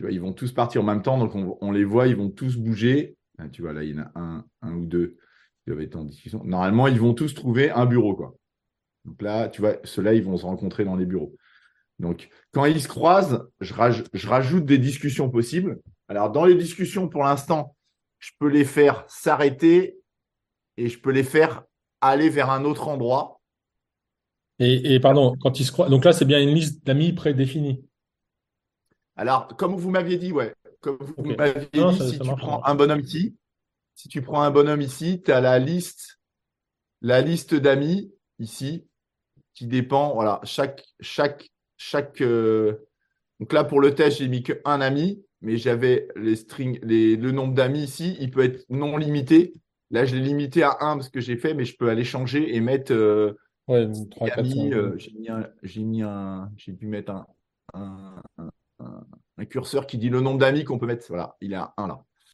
Ils vont tous partir en même temps, donc on, les voit, ils vont tous bouger. Ah, tu vois, là, il y en a un, ou deux qui doivent être en discussion. Normalement, ils vont tous trouver un bureau, quoi. Donc là, tu vois, ceux-là, ils vont se rencontrer dans les bureaux. Donc, quand ils se croisent, je, rajoute des discussions possibles. Alors, dans les discussions, pour l'instant, je peux les faire s'arrêter et je peux les faire aller vers un autre endroit. Et, pardon, quand ils se croisent, donc là, c'est bien une liste d'amis prédéfinie. Alors, comme vous m'aviez dit, ouais, comme vous m'aviez dit, si tu prends un bonhomme ici, si tu prends un bonhomme ici, tu as la liste, la liste d'amis ici, qui dépend, voilà, chaque, chaque, chaque. Euh, donc là, pour le test, j'ai mis qu'un ami, mais j'avais les strings, les, le nombre d'amis ici, il peut être non limité. Là, je l'ai limité à un parce que j'ai fait, mais je peux aller changer et mettre. Euh, ouais, 3, 4, euh, j'ai mis, un, j'ai mis un, j'ai dû mettre un, un, un, curseur qui dit le nombre d'amis qu'on peut mettre. Voilà, il à 1 là.